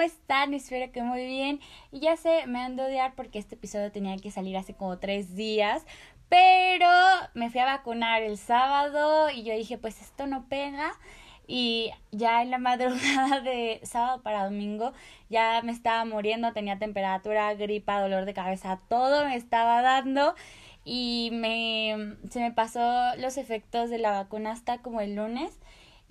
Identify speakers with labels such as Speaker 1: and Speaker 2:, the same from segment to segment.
Speaker 1: ¿cómo están? Espero que muy bien. Y ya sé, me ando a odiar porque este episodio tenía que salir hace como tres días, pero me fui a vacunar el sábado y yo dije, pues esto no pega. Y ya en la madrugada de sábado para domingo ya me estaba muriendo, tenía temperatura, gripa, dolor de cabeza, todo me estaba dando y me se me pasó los efectos de la vacuna hasta como el lunes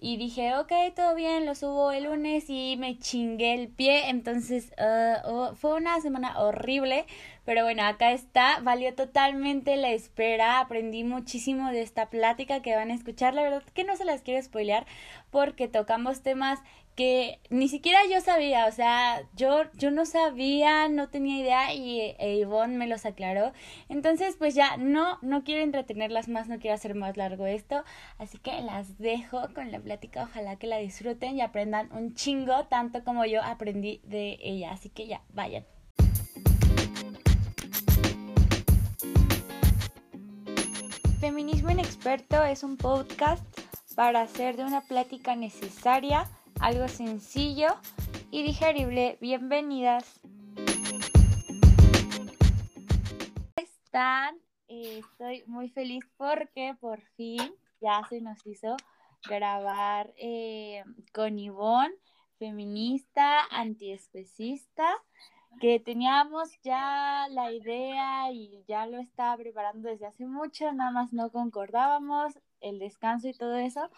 Speaker 1: y dije, ok, todo bien, lo subo el lunes y me chingué el pie, entonces uh, fue una semana horrible, pero bueno, acá está, valió totalmente la espera, aprendí muchísimo de esta plática que van a escuchar, la verdad que no se las quiero spoilear porque tocamos temas que ni siquiera yo sabía, o sea, yo, yo no sabía, no tenía idea y e me los aclaró. Entonces, pues ya no, no quiero entretenerlas más, no quiero hacer más largo esto, así que las dejo con la plática, ojalá que la disfruten y aprendan un chingo, tanto como yo aprendí de ella, así que ya, vayan. Feminismo Inexperto es un podcast para hacer de una plática necesaria algo sencillo y digerible. Bienvenidas. están? Estoy muy feliz porque por fin ya se nos hizo grabar eh, con Ivonne, feminista, antiespecista, que teníamos ya la idea y ya lo estaba preparando desde hace mucho, nada más no concordábamos el descanso y todo eso,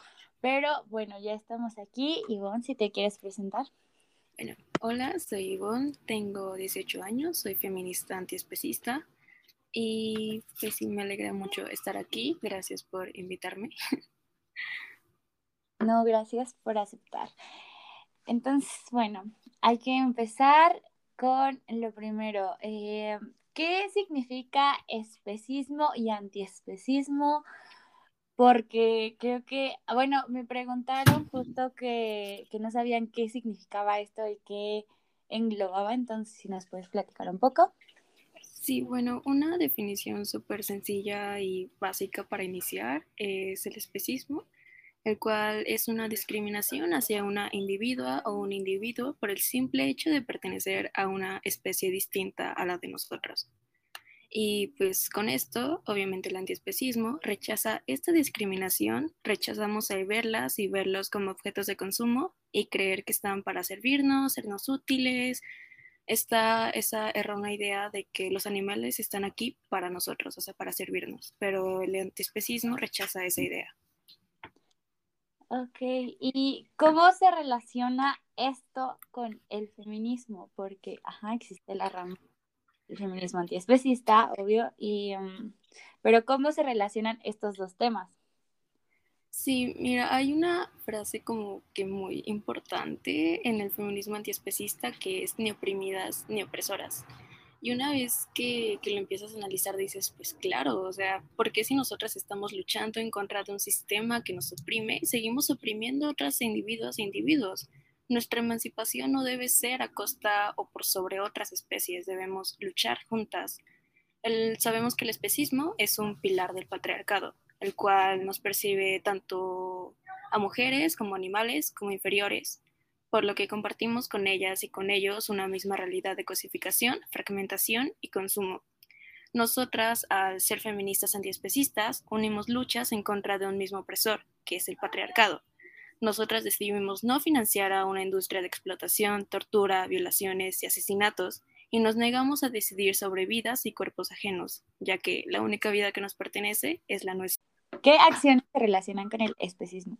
Speaker 1: pero bueno, ya estamos aquí. Ivonne, si te quieres presentar.
Speaker 2: Bueno, hola, soy Ivonne, tengo 18 años, soy feminista antiespecista y pues sí, me alegra mucho estar aquí. Gracias por invitarme.
Speaker 1: No, gracias por aceptar. Entonces, bueno, hay que empezar con lo primero. Eh, ¿Qué significa especismo y antiespecismo? Porque creo que, bueno, me preguntaron justo que, que no sabían qué significaba esto y qué englobaba, entonces si nos puedes platicar un poco.
Speaker 2: Sí, bueno, una definición súper sencilla y básica para iniciar es el especismo, el cual es una discriminación hacia una individua o un individuo por el simple hecho de pertenecer a una especie distinta a la de nosotros. Y pues con esto, obviamente el antiespecismo rechaza esta discriminación, rechazamos el verlas y verlos como objetos de consumo y creer que están para servirnos, sernos útiles. Está esa errónea idea de que los animales están aquí para nosotros, o sea, para servirnos, pero el antiespecismo rechaza esa idea.
Speaker 1: Ok, ¿y cómo se relaciona esto con el feminismo? Porque, ajá, existe la rama el feminismo antiespecista, obvio, y, um, pero ¿cómo se relacionan estos dos temas?
Speaker 2: Sí, mira, hay una frase como que muy importante en el feminismo antiespecista que es ni oprimidas ni opresoras. Y una vez que, que, lo empiezas a analizar, dices, pues claro, o sea, ¿por qué si nosotras estamos luchando en contra de un sistema que nos oprime, seguimos oprimiendo a otros individuos e individuos? Nuestra emancipación no debe ser a costa o por sobre otras especies, debemos luchar juntas. sabemos que el especismo es un pilar del patriarcado, el cual nos percibe tanto a mujeres como animales como inferiores, por lo que compartimos con ellas y con ellos una misma realidad de cosificación, fragmentación y consumo. Nosotras, al ser feministas antiespecistas, unimos luchas en contra de un mismo opresor, que es el patriarcado nosotras decidimos no financiar a una industria de explotación, tortura, violaciones y asesinatos, y nos negamos a decidir sobre vidas y cuerpos ajenos, ya que la única vida que nos pertenece es la nuestra.
Speaker 1: ¿Qué acciones se relacionan con el especismo?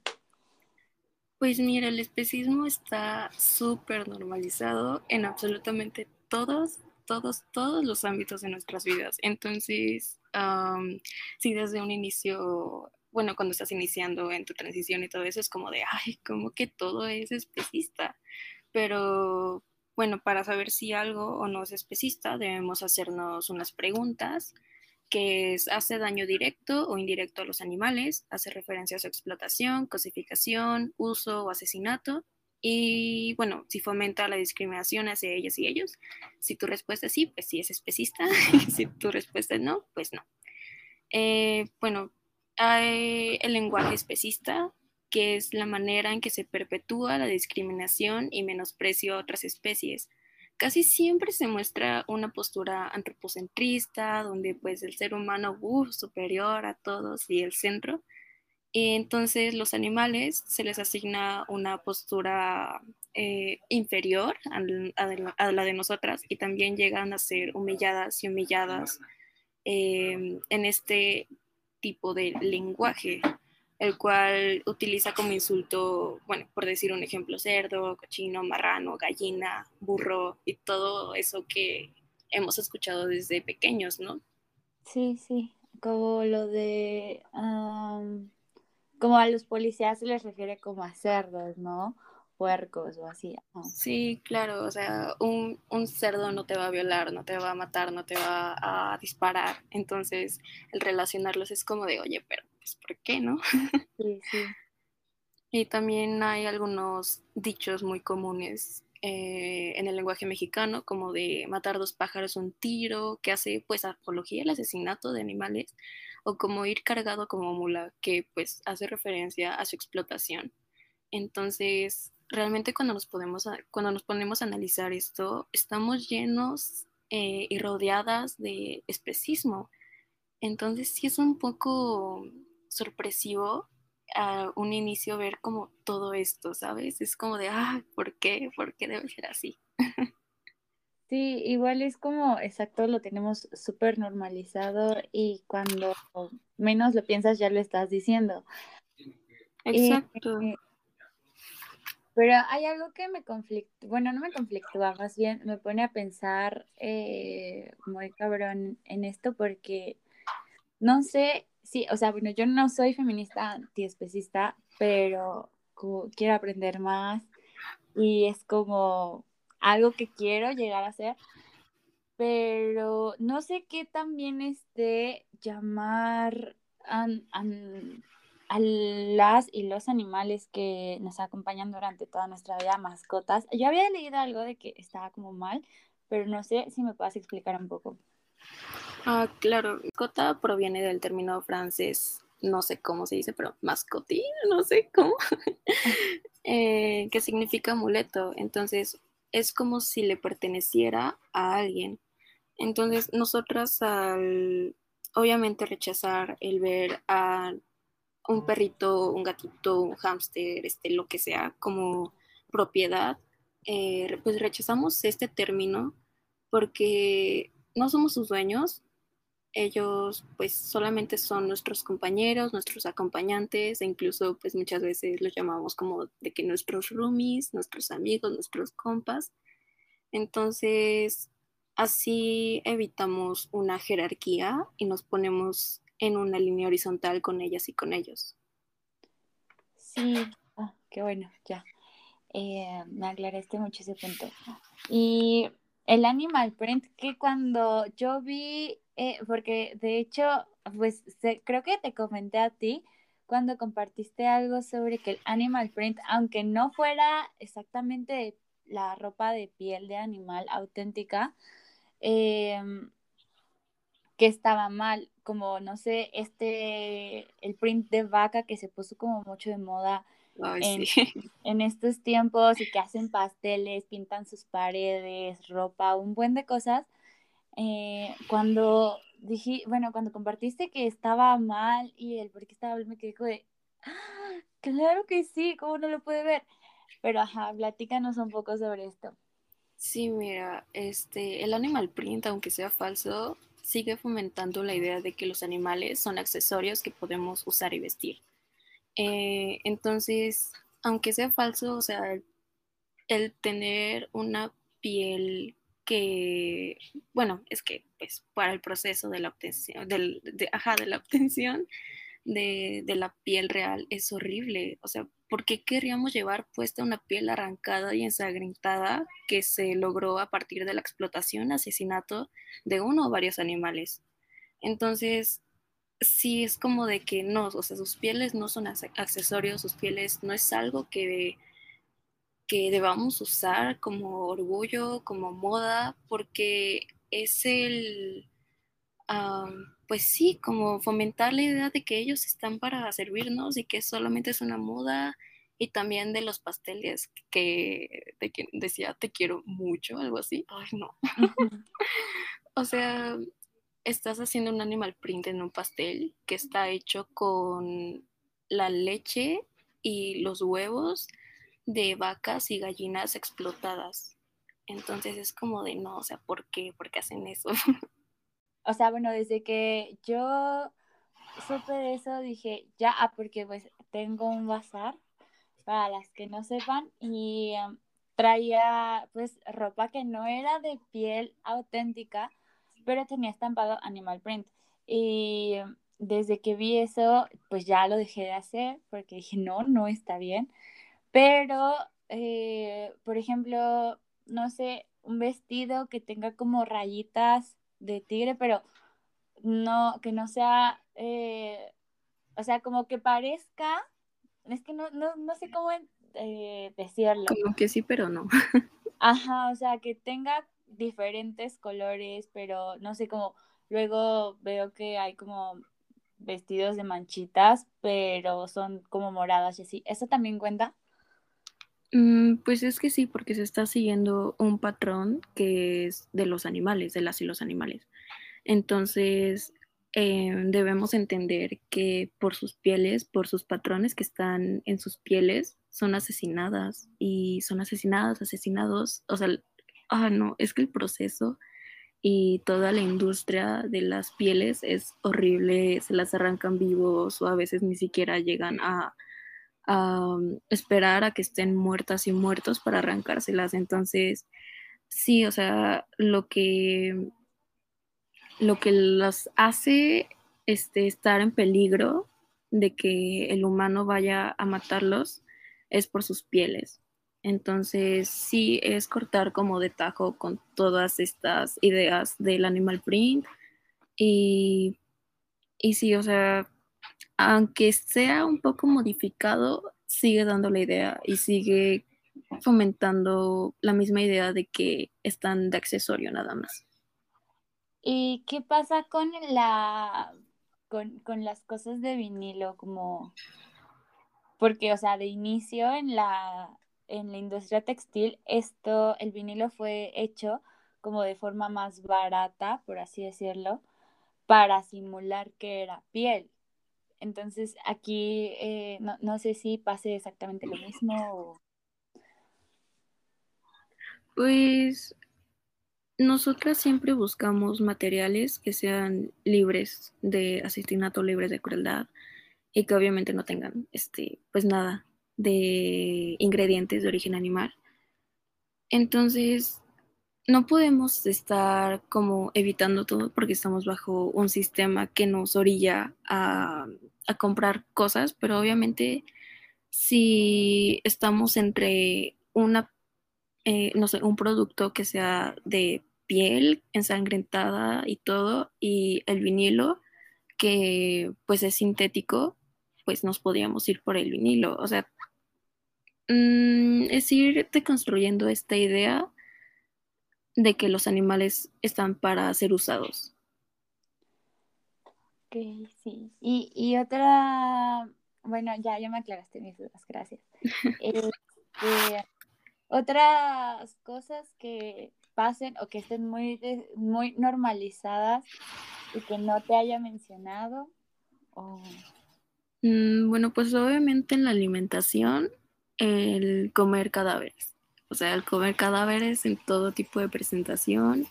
Speaker 2: Pues mira, el especismo está súper normalizado en absolutamente todos, todos, todos los ámbitos de nuestras vidas. Entonces, si desde un inicio bueno, cuando estás iniciando en tu transición y todo eso, es como de, ay, como que todo es especista. Pero bueno, para saber si algo o no es especista, debemos hacernos unas preguntas, que es, ¿hace daño directo o indirecto a los animales? ¿Hace referencia a su explotación, cosificación, uso o asesinato? Y bueno, si fomenta la discriminación hacia ellas y ellos. Si tu respuesta es sí, pues sí es especista. si tu respuesta es no, pues no. Eh, bueno, hay el lenguaje especista, que es la manera en que se perpetúa la discriminación y menosprecio a otras especies. Casi siempre se muestra una postura antropocentrista, donde pues el ser humano es superior a todos y el centro. Y entonces los animales se les asigna una postura eh, inferior a, la de nosotras y también llegan a ser humilladas y humilladas eh, en este tipo de lenguaje el cual utiliza como insulto, bueno, por decir un ejemplo, cerdo, cochino, marrano, gallina, burro y todo eso que hemos escuchado desde pequeños, ¿no?
Speaker 1: Sí, sí, como lo de, como a los policías se les refiere como a cerdos, ¿no? Puercos o así.
Speaker 2: Sí, claro, o sea, un, un cerdo no te va a violar, no te va a matar, no te va a disparar, entonces el relacionarlos es como de, oye, pero pues, ¿por qué no?
Speaker 1: Sí, sí.
Speaker 2: Y también hay algunos dichos muy comunes eh, en el lenguaje mexicano, como de matar dos pájaros un tiro, que hace pues apología al asesinato de animales, o como ir cargado como mula, que pues hace referencia a su explotación. Entonces, realmente cuando nos, podemos, cuando nos ponemos a analizar esto, estamos llenos eh, y rodeadas de especismo. Entonces, sí es un poco sorpresivo a un inicio ver como todo esto, ¿sabes? Es como de, ah, ¿por qué? ¿Por qué debe ser así?
Speaker 1: Sí, igual es como, exacto, lo tenemos súper normalizado y cuando menos lo piensas ya lo estás diciendo.
Speaker 2: Exacto.
Speaker 1: Eh, pero hay algo que me conflictúa, bueno, no me conflictúa, más bien me pone a pensar eh, muy cabrón en esto porque no sé sí, o sea, bueno, yo no soy feminista antiespecista, pero quiero aprender más y es como algo que quiero llegar a hacer, pero no sé qué también esté llamar a, las y los animales que nos acompañan durante toda nuestra vida, mascotas. Yo había leído algo de que estaba como mal, pero no sé si me puedes explicar un poco.
Speaker 2: Ah, claro, mascota proviene del término francés, no sé cómo se dice, pero mascotín, no sé cómo, eh, que significa amuleto. Entonces, es como si le perteneciera a alguien. Entonces, nosotras al, obviamente, rechazar el ver a un perrito, un gatito, un hámster, este, lo que sea, como propiedad, eh, pues rechazamos este término porque no somos sus dueños, ellos pues solamente son nuestros compañeros, nuestros acompañantes e incluso pues muchas veces los llamamos como de que nuestros roomies, nuestros amigos, nuestros compas. Entonces así evitamos una jerarquía y nos ponemos en una línea horizontal con ellas y con ellos.
Speaker 1: Sí, ah, qué bueno, ya. Eh, me aclaraste mucho ese punto. Y el animal print, que cuando yo vi, eh, porque de hecho, pues creo que te comenté a ti cuando compartiste algo sobre que el animal print, aunque no fuera exactamente la ropa de piel de animal auténtica, em, que estaba mal, como no sé, este, el print de vaca que se puso como mucho de moda en, estos tiempos y que hacen pasteles, pintan sus paredes, ropa, un buen de cosas. Eh, cuando dije, bueno, cuando compartiste que estaba mal y el por qué estaba mal, me quedé de, ¡Ah, claro que sí, ¿cómo no lo puede ver? Pero ajá, platícanos un poco sobre esto.
Speaker 2: Sí, mira, este, el animal print, aunque sea falso, sigue fomentando la idea de que los animales son accesorios que podemos usar y vestir. Eh, entonces, aunque sea falso, o sea, el, tener una piel que, bueno, es que pues para el proceso de la obtención, del, de, ajá, de la obtención de, de, la piel real es horrible. O sea, ¿por qué querríamos llevar puesta una piel arrancada y ensangrentada que se logró a partir de la explotación, asesinato de uno o varios animales? Entonces, sí es como de que no, o sea, sus pieles no son accesorios, sus pieles no es algo que, que debamos usar como orgullo, como moda, porque es el, pues sí, como fomentar la idea de que ellos están para servirnos y que solamente es una moda y también de los pasteles que de quien decía te quiero mucho, algo así. Ay, no. o sea, estás haciendo un animal print en un pastel que está hecho con la leche y los huevos de vacas y gallinas explotadas. Entonces es como de no, o sea, ¿por qué? ¿Por qué hacen eso?
Speaker 1: o sea, bueno, desde que yo supe de eso dije, ya, ah, porque pues tengo un bazar, para las que no sepan, y um, traía pues ropa que no era de piel auténtica, pero tenía estampado animal print. Y um, desde que vi eso, pues ya lo dejé de hacer porque dije, no, no está bien. Pero, eh, por ejemplo, no sé, un vestido que tenga como rayitas de tigre, pero no, que no sea, eh, o sea, como que parezca, es que no, no, no sé cómo eh, decirlo.
Speaker 2: Como que sí, pero no.
Speaker 1: Ajá, o sea, que tenga diferentes colores, pero no sé, cómo luego veo que hay como vestidos de manchitas, pero son como moradas y así. ¿Eso también cuenta?
Speaker 2: Mm, pues es que sí, porque se está siguiendo un patrón que es de los animales, de las y los animales. Entonces, eh, debemos entender que por sus pieles, por sus patrones que están en sus pieles, son asesinadas y son asesinadas, asesinados. O sea, ah, no, es que el proceso y toda la industria de las pieles es horrible, se las arrancan vivos o a veces ni siquiera llegan a Um, esperar a que estén muertas y muertos para arrancárselas. Entonces, sí, o sea, lo que, lo que las hace este, estar en peligro de que el humano vaya a matarlos es por sus pieles. Entonces, sí es cortar como de tajo con todas estas ideas del animal print. Y, y sí, o sea, aunque sea un poco modificado, sigue dando la idea y sigue fomentando la misma idea de que están de accesorio nada más.
Speaker 1: ¿Y qué pasa con la con, con las cosas de vinilo como porque o sea, de inicio en la en la industria textil esto el vinilo fue hecho como de forma más barata, por así decirlo, para simular que era piel. Entonces aquí eh, no, sé si pase exactamente lo mismo.
Speaker 2: Pues nosotras siempre buscamos materiales que sean libres de asesinato, libres de crueldad y que obviamente no tengan este pues nada de ingredientes de origen animal. Entonces, no podemos estar como evitando todo porque estamos bajo un sistema que nos orilla a, comprar cosas, pero obviamente si estamos entre una, eh, no sé, un producto que sea de piel ensangrentada y todo, y el vinilo que pues es sintético, pues nos podríamos ir por el vinilo. O sea, mm, es ir deconstruyendo esta idea de que los animales están para ser usados.
Speaker 1: Ok, sí. Y, otra, bueno, ya, ya me aclaraste mis dudas, gracias. Este, otras cosas que pasen o que estén muy, muy normalizadas y que no te haya mencionado.
Speaker 2: Mm, bueno, pues obviamente en la alimentación, el comer cadáveres o sea, el comer cadáveres en todo tipo de presentación.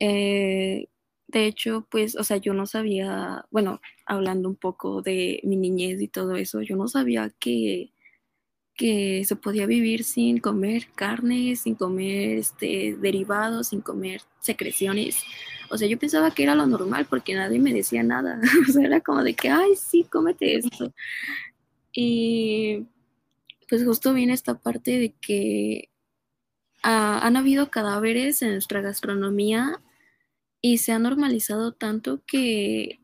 Speaker 2: Eh, de hecho, pues, o sea, yo no sabía, bueno, hablando un poco de mi niñez y todo eso, yo no sabía que, que se podía vivir sin comer carne, sin comer este, derivados, sin comer secreciones. O sea, yo pensaba que era lo normal porque nadie me decía nada. o sea, era como de que, ay, sí, cómete esto. Y pues justo viene esta parte de que Ah, han habido cadáveres en nuestra gastronomía y se ha normalizado tanto que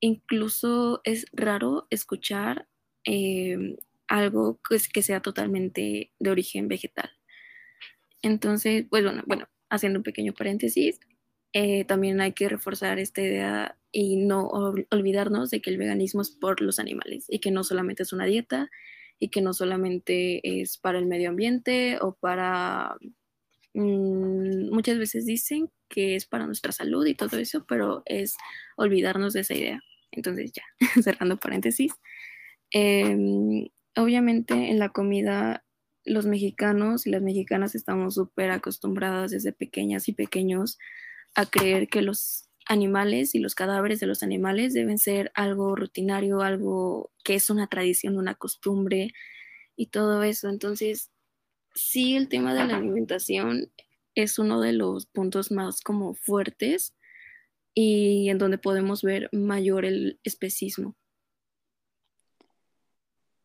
Speaker 2: incluso es raro escuchar em, algo que, que, sea totalmente de origen vegetal. Entonces, pues bueno, bueno, haciendo un pequeño paréntesis, eh, también hay que reforzar esta idea y no olvidarnos de que el veganismo es por los animales y que no solamente es una dieta y que no solamente es para el medio ambiente o para... Mm, muchas veces dicen que es para nuestra salud y todo eso, pero es olvidarnos de esa idea. Entonces ya, cerrando paréntesis. Em, obviamente en la comida los mexicanos y las mexicanas estamos súper acostumbradas desde pequeñas y pequeños a creer que los animales y los cadáveres de los animales deben ser algo rutinario, algo que es una tradición, una costumbre y todo eso. Entonces, sí, el tema de la alimentación es uno de los puntos más como fuertes y en donde podemos ver mayor el especismo.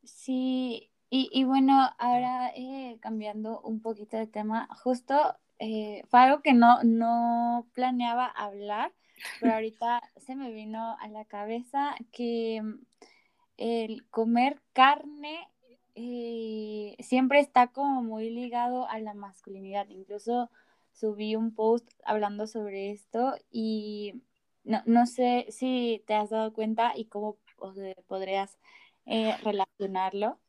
Speaker 1: Sí, y, bueno, ahora eh, cambiando un poquito de tema, justo eh, fue algo que no, no planeaba hablar, pero ahorita se me vino a la cabeza que mm, el comer carne siempre está como muy ligado a la masculinidad. Incluso subí un post hablando sobre esto y no, no sé si te has dado cuenta y cómo podrías eh, relacionarlo.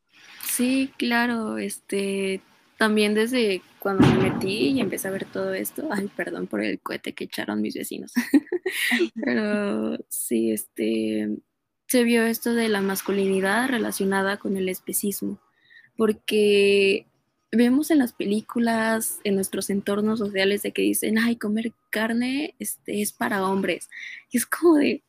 Speaker 2: Sí, claro, este, también desde cuando me metí y empecé a ver todo esto, ay, perdón por el cohete que echaron mis vecinos, pero sí, este, se vio esto de la masculinidad relacionada con el especismo, porque vemos en las películas, en nuestros entornos sociales de que dicen, ay, comer carne este, es para hombres. Y es como de,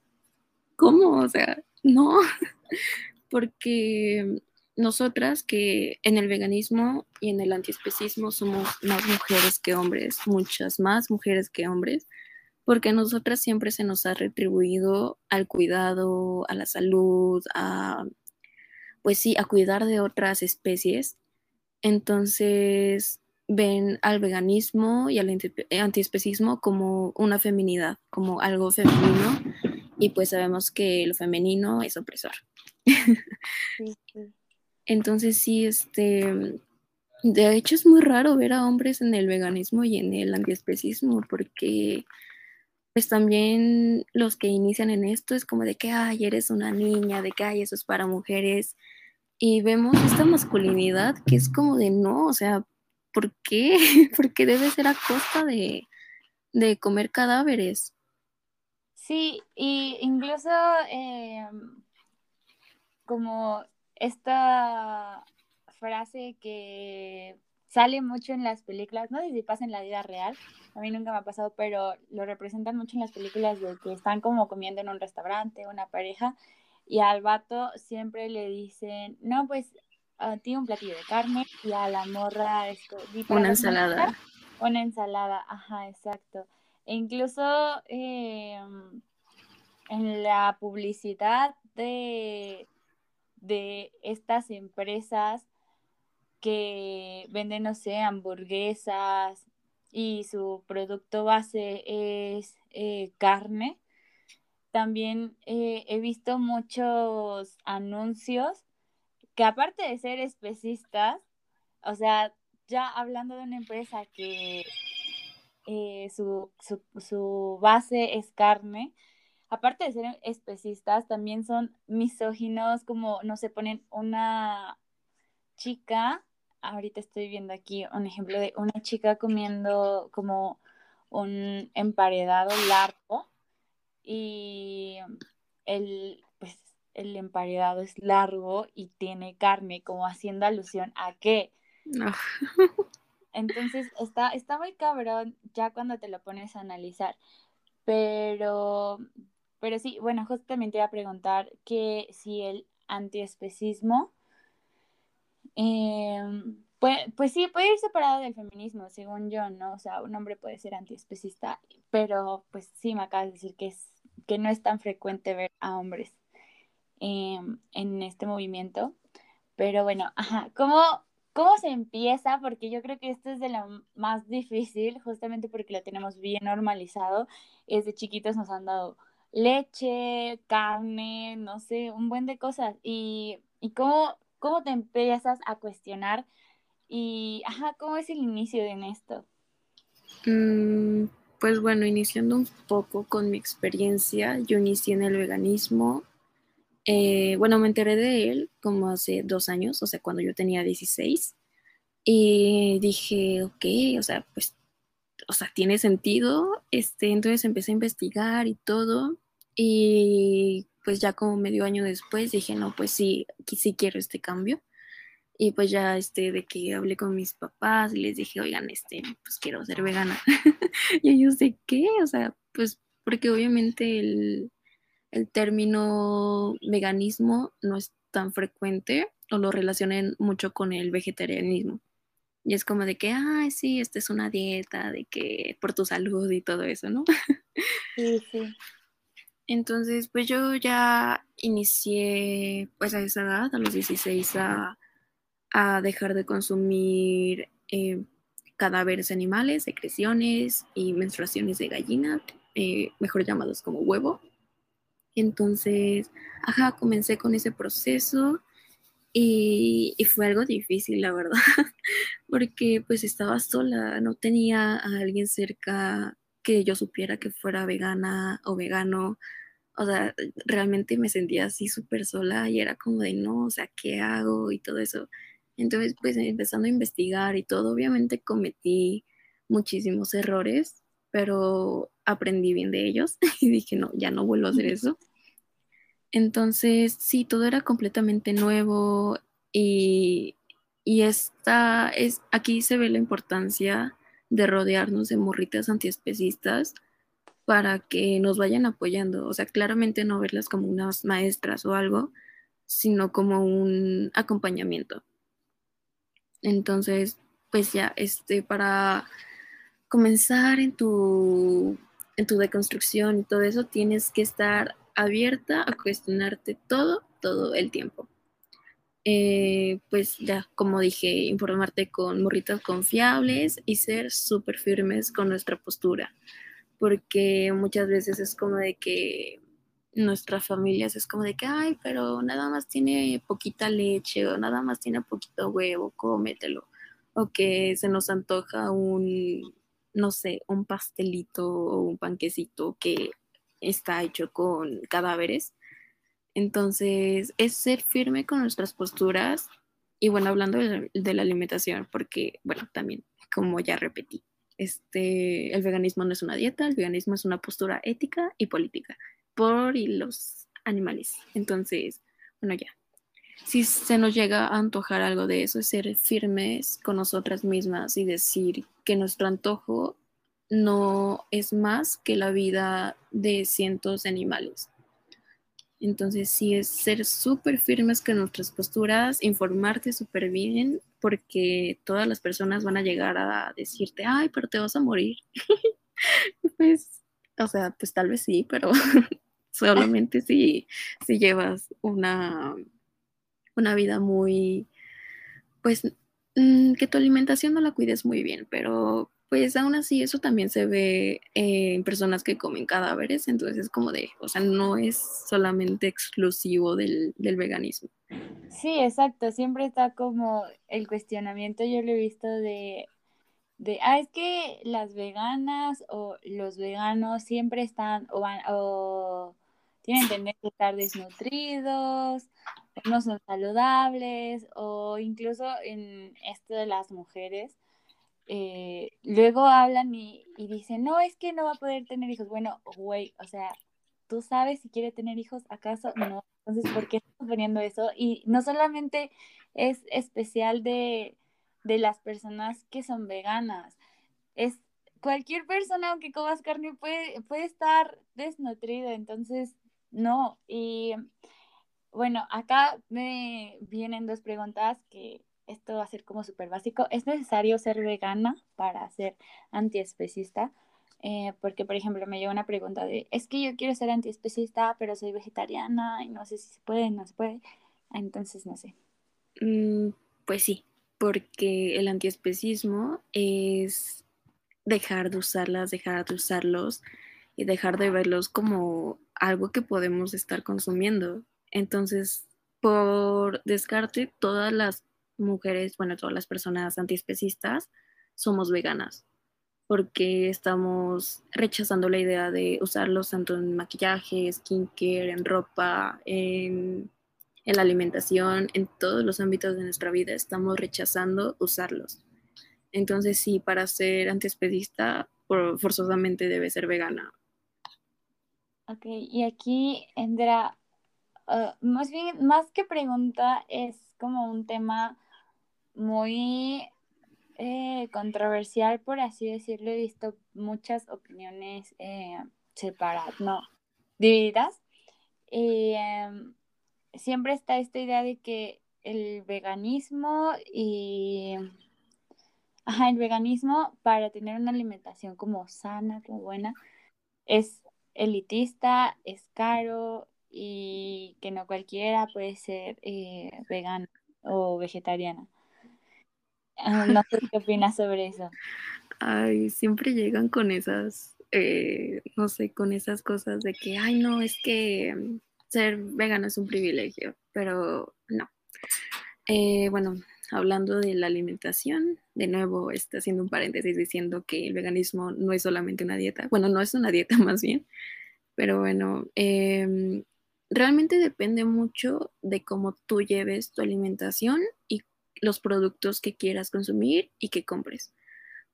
Speaker 2: ¿cómo? O sea, no, porque nosotras que en el veganismo y en el antiespecismo somos más mujeres que hombres, muchas más mujeres que hombres, porque a nosotras siempre se nos ha retribuido al cuidado, a la salud, a, pues sí, a cuidar de otras especies. Entonces ven al veganismo y al antiespecismo como una feminidad, como algo femenino, y pues sabemos que lo femenino es opresor. Entonces sí, este, de hecho es muy raro ver a hombres en el veganismo y en el antiespecismo, porque pues también los que inician en esto es como de que, ay, eres una niña, de que, ay, eso es para mujeres. Y vemos esta masculinidad que es como de no, o sea, ¿por qué? Porque debe ser a costa de, de comer cadáveres.
Speaker 1: Sí, y incluso em, como esta frase que sale mucho en las películas, no sé si pasa en la vida real, a mí nunca me ha pasado, pero lo representan mucho en las películas de que están como comiendo en un restaurante, una pareja, y al vato siempre le dicen, no, pues a ti un platillo de carne y a la morra esto.
Speaker 2: Una ensalada.
Speaker 1: Una ensalada, ajá, exacto. E incluso em, en la publicidad de de estas empresas que venden, no sé, hamburguesas y su producto base es eh, carne. También eh, he visto muchos anuncios que aparte de ser especistas, o sea, ya hablando de una empresa que eh, su, su base es carne, aparte de ser especistas, también son misóginos, como no se ponen una chica, ahorita estoy viendo aquí un ejemplo de una chica comiendo como un emparedado largo y el, pues, el emparedado es largo y tiene carne, como haciendo alusión a qué. Entonces está, está muy cabrón ya cuando te lo pones a analizar. Pero pero sí, bueno, justamente iba a preguntar que si el antiespecismo, eh, pues, pues sí, puede ir separado del feminismo, según yo, ¿no? O sea, un hombre puede ser antiespecista, pero pues sí, me acabas de decir que, es, que no es tan frecuente ver a hombres em, en este movimiento. Pero bueno, ajá, ¿cómo, ¿cómo se empieza? Porque yo creo que esto es de lo más difícil, justamente porque lo tenemos bien normalizado. Desde chiquitos nos han dado leche, carne, no sé, un buen de cosas. Y, y cómo, cómo te empiezas a cuestionar y, ajá, ¿cómo es el inicio de esto?
Speaker 2: Mm, pues bueno, iniciando un poco con mi experiencia, yo inicié en el veganismo. Eh, bueno, me enteré de él como hace dos años, o sea, cuando yo tenía 16. Y dije, ok, o sea, pues, o sea, tiene sentido. Este, entonces empecé a investigar y todo. Y pues ya como medio año después dije, no, pues sí, sí quiero este cambio. Y pues ya, este, de que hablé con mis papás les dije, oigan, este, pues quiero ser vegana. y ellos de qué, o sea, pues porque obviamente el, el término veganismo no es tan frecuente o lo relacionen mucho con el vegetarianismo. Y es como de que, ay, sí, esta es una dieta, de que por tu salud y todo eso, ¿no?
Speaker 1: sí, sí.
Speaker 2: Entonces, pues yo ya inicié, pues a esa edad, a los 16, a a dejar de consumir eh, cadáveres animales, secreciones y menstruaciones de gallina, eh, mejor llamados como huevo. Entonces, ajá, comencé con ese proceso y, y, fue algo difícil, la verdad, porque pues estaba sola, no tenía a alguien cerca que yo supiera que fuera vegana o vegano. O sea, realmente me sentía así súper sola y era como de no, o sea, ¿qué hago? Y todo eso. Entonces, pues empezando a investigar y todo, obviamente cometí muchísimos errores, pero aprendí bien de ellos y dije, no, ya no vuelvo a hacer eso. Entonces, sí, todo era completamente nuevo y, y esta es, aquí se ve la importancia de rodearnos de morritas antiespecistas para que nos vayan apoyando. O sea, claramente no verlas como unas maestras o algo, sino como un acompañamiento. Entonces, pues ya, este, para comenzar en tu, en tu deconstrucción y todo eso, tienes que estar abierta a cuestionarte todo, todo el tiempo. Eh, pues ya, como dije, informarte con morritas confiables y ser súper firmes con nuestra postura, porque muchas veces es como de que nuestras familias es como de que, ay, pero nada más tiene poquita leche o nada más tiene poquito huevo, cómetelo. O que se nos antoja un, no sé, un pastelito o un panquecito que está hecho con cadáveres. Entonces, es ser firme con nuestras posturas. Y bueno, hablando de, la alimentación, porque, bueno, también, como ya repetí, este, el veganismo no es una dieta, el veganismo es una postura ética y política por y los animales. Entonces, bueno, ya. Si se nos llega a antojar algo de eso, es ser firmes con nosotras mismas y decir que nuestro antojo no es más que la vida de cientos de animales. Entonces, sí es ser súper firmes con nuestras posturas, informarte súper bien, porque todas las personas van a llegar a decirte, ay, pero te vas a morir. pues, o sea, pues tal vez sí, pero solamente si, si llevas una, una vida muy, pues, mm, que tu alimentación no la cuides muy bien, pero pues aún así eso también se ve en personas que comen cadáveres, entonces es como de, o sea, no es solamente exclusivo del, del, veganismo.
Speaker 1: Sí, exacto, siempre está como el cuestionamiento, yo lo he visto de, de, ah, es que las veganas o los veganos siempre están o, van, o tienen tendencia a estar desnutridos, no son saludables, o incluso en esto de las mujeres, eh, luego hablan y, dicen, no, es que no va a poder tener hijos. Bueno, güey, o sea, ¿tú sabes si quiere tener hijos? ¿Acaso no? Entonces, ¿por qué estás poniendo eso? Y no solamente es especial de, de las personas que son veganas, es cualquier persona aunque comas carne puede, puede estar desnutrida, entonces no, y bueno, acá me vienen dos preguntas que esto va a ser como súper básico. ¿Es necesario ser vegana para ser antiespecista? Eh, porque, por ejemplo, me llegó una pregunta de, es que yo quiero ser antiespecista, pero soy vegetariana y no sé si se puede, no se puede. Entonces, no sé.
Speaker 2: Mm, pues sí, porque el antiespecismo es dejar de usarlas, dejar de usarlos y dejar de verlos como algo que podemos estar consumiendo. Entonces, por descarte, todas las mujeres, bueno, todas las personas antiespecistas somos veganas. porque estamos rechazando la idea de usarlos tanto en maquillaje, skincare, en ropa, en, en la alimentación, en todos los ámbitos de nuestra vida, estamos rechazando usarlos. Entonces sí, para ser antiespedista, forzosamente debe ser vegana.
Speaker 1: Ok, y aquí entra, uh, más bien, más que pregunta, es como un tema muy eh, controversial, por así decirlo. He visto muchas opiniones eh, separadas, no, divididas. Em, siempre está esta idea de que el veganismo y el veganismo para tener una alimentación como sana, como buena, es elitista, es caro y que no cualquiera puede ser eh, vegana o vegetariana. Ah, no sé qué opinas sobre eso.
Speaker 2: Ay, siempre llegan con esas, eh, no sé, con esas cosas de que, ay, no, es que mm, ser vegano es un privilegio, pero no. Eh, bueno, hablando de la alimentación, de nuevo está haciendo un paréntesis diciendo que el veganismo no es solamente una dieta, bueno, no es una dieta más bien, pero bueno, em, realmente depende mucho de cómo tú lleves tu alimentación y los productos que quieras consumir y que compres.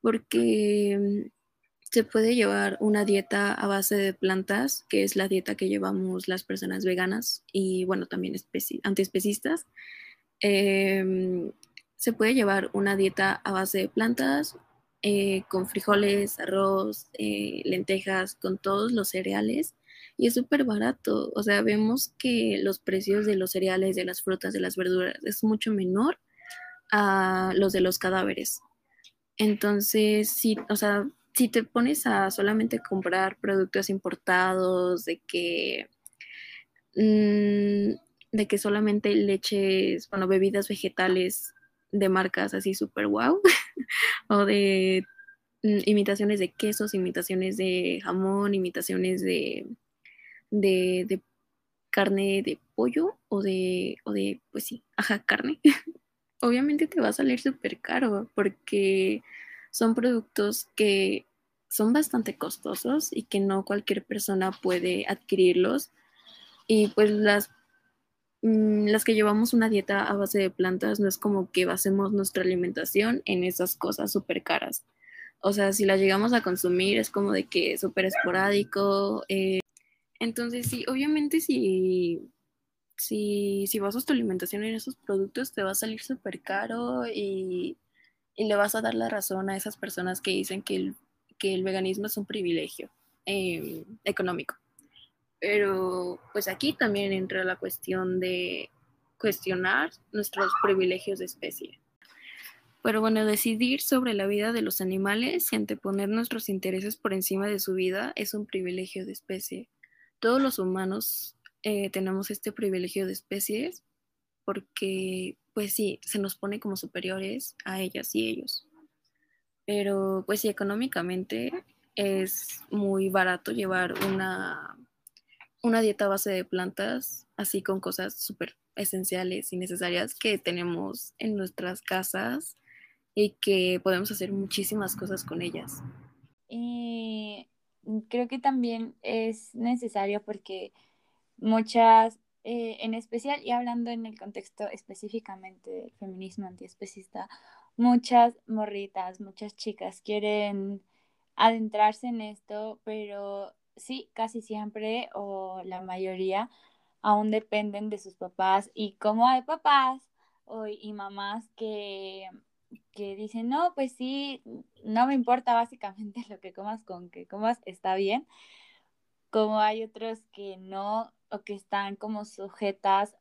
Speaker 2: Porque mm, se puede llevar una dieta a base de plantas, que es la dieta que llevamos las personas veganas y bueno, también antiespecistas. Em, se puede llevar una dieta a base de plantas, eh, con frijoles, arroz, eh, lentejas, con todos los cereales. Y es súper barato. O sea, vemos que los precios de los cereales, de las frutas, de las verduras es mucho menor a los de los cadáveres. Entonces, sí, o sea, si te pones a solamente comprar productos importados, de que, mm, de que solamente leches, bueno, bebidas vegetales de marcas así súper wow, o de mm, imitaciones de quesos, imitaciones de jamón, imitaciones de, de, de carne de pollo o de, o de, pues sí, ajá, carne obviamente te va a salir súper caro porque son productos que son bastante costosos y que no cualquier persona puede adquirirlos. Y pues las, mm, las que llevamos una dieta a base de plantas no es como que basemos nuestra alimentación en esas cosas súper caras. O sea, si las llegamos a consumir es como de que súper esporádico. Eh. entonces sí, obviamente si si, si basas tu alimentación en esos productos, te va a salir súper caro y, le vas a dar la razón a esas personas que dicen que el, que el veganismo es un privilegio em, económico. Pero pues aquí también entra la cuestión de cuestionar nuestros privilegios de especie. Pero bueno, decidir sobre la vida de los animales y anteponer nuestros intereses por encima de su vida es un privilegio de especie. Todos los humanos eh, tenemos este privilegio de especies porque, pues sí, se nos pone como superiores a ellas y ellos. Pero, pues sí, económicamente es muy barato llevar una, una dieta a base de plantas, así con cosas súper esenciales y necesarias que tenemos en nuestras casas y que podemos hacer muchísimas cosas con ellas.
Speaker 1: Y creo que también es necesario porque muchas, eh, en especial, y hablando en el contexto específicamente del feminismo antiespecista, muchas morritas, muchas chicas quieren adentrarse en esto, pero sí, casi siempre o la mayoría aún dependen de sus papás y como hay papás o, y mamás que, que dicen, no, pues sí, no me importa básicamente lo que comas con que comas, está bien, como hay otros que no que están como sujetas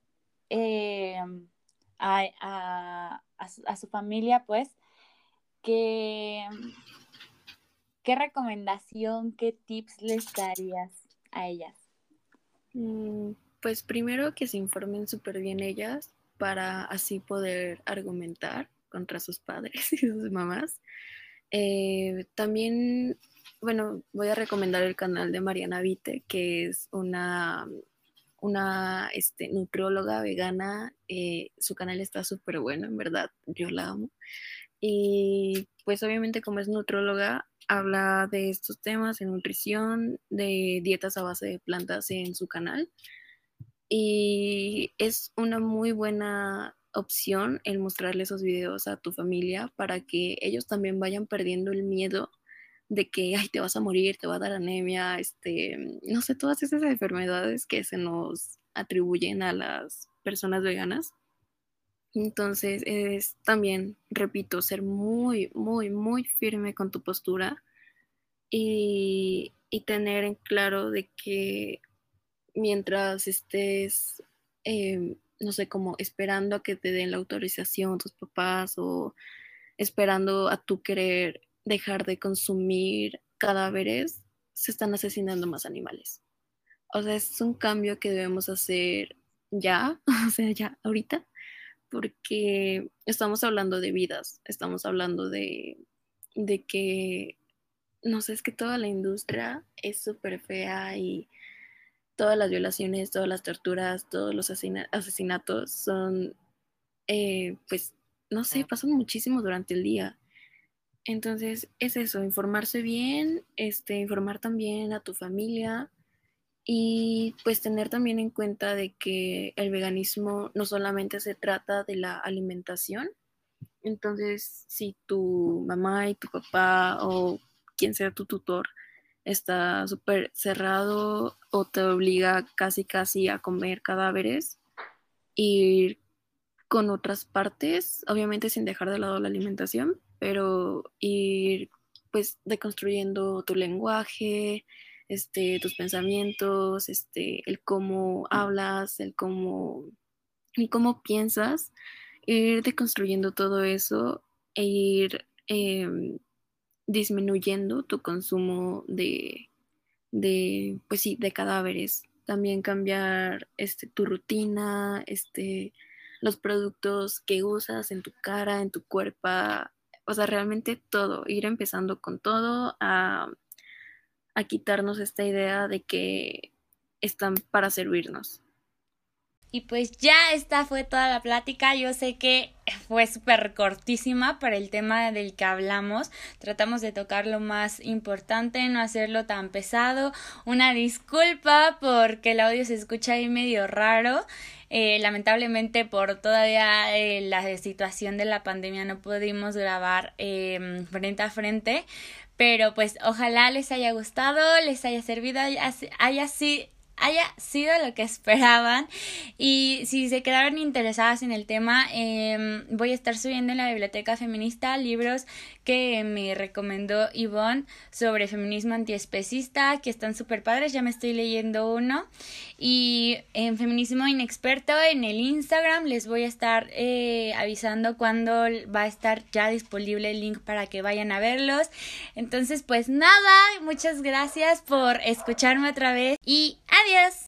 Speaker 1: eh, a, su, familia, pues, ¿qué, ¿qué recomendación, qué tips les darías a ellas?
Speaker 2: Mm, pues primero que se informen súper bien ellas para así poder argumentar contra sus padres y sus mamás. Eh, también, bueno, voy a recomendar el canal de Mariana Vite, que es una una este, nutrióloga vegana. Eh, su canal está súper bueno, en verdad, yo la amo. Y pues obviamente como es nutrióloga, habla de estos temas, de nutrición, de dietas a base de plantas en su canal. Y es una muy buena opción el mostrarle esos videos a tu familia para que ellos también vayan perdiendo el miedo de que ay, te vas a morir, te va a dar anemia, este, no sé, todas esas enfermedades que se nos atribuyen a las personas veganas. Entonces es también, repito, ser muy, muy, muy firme con tu postura y, y tener en claro de que mientras estés, eh, no sé, como esperando a que te den la autorización tus papás o esperando a tu querer dejar de consumir cadáveres, se están asesinando más animales. O sea, es un cambio que debemos hacer ya, o sea, ya ahorita, porque estamos hablando de vidas, estamos hablando de, de que, no sé, es que toda la industria es súper fea y todas las violaciones, todas las torturas, todos los asesinatos son, eh, pues, no sé, pasan muchísimo durante el día. Entonces, es eso, informarse bien, este, informar también a tu familia y pues tener también en cuenta de que el veganismo no solamente se trata de la alimentación. Entonces, si tu mamá y tu papá o quien sea tu tutor está súper cerrado o te obliga casi casi a comer cadáveres, ir con otras partes, obviamente sin dejar de lado la alimentación, pero ir pues deconstruyendo tu lenguaje, este, tus pensamientos, este, el cómo hablas, el cómo, el cómo piensas, ir deconstruyendo todo eso e ir em, disminuyendo tu consumo de, de, pues sí, de cadáveres. También cambiar este, tu rutina, este, los productos que usas en tu cara, en tu cuerpo, o sea, realmente todo, ir empezando con todo a, a quitarnos esta idea de que están para servirnos.
Speaker 1: Y pues ya esta fue toda la plática. Yo sé que fue súper cortísima para el tema del que hablamos. Tratamos de tocar lo más importante, no hacerlo tan pesado. Una disculpa porque el audio se escucha ahí medio raro. Eh, lamentablemente por todavía eh, la situación de la pandemia no pudimos grabar eh, frente a frente. Pero pues ojalá les haya gustado, les haya servido, haya, haya, haya sido lo que esperaban. Y si se quedaron interesadas en el tema eh, voy a estar subiendo en la biblioteca feminista libros que me recomendó Yvonne sobre feminismo antiespecista que están súper padres. Ya me estoy leyendo uno. Y en feminismo inexperto en el Instagram les voy a estar eh, avisando cuando va a estar ya disponible el link para que vayan a verlos. Entonces pues nada muchas gracias por escucharme otra vez y adiós Adiós.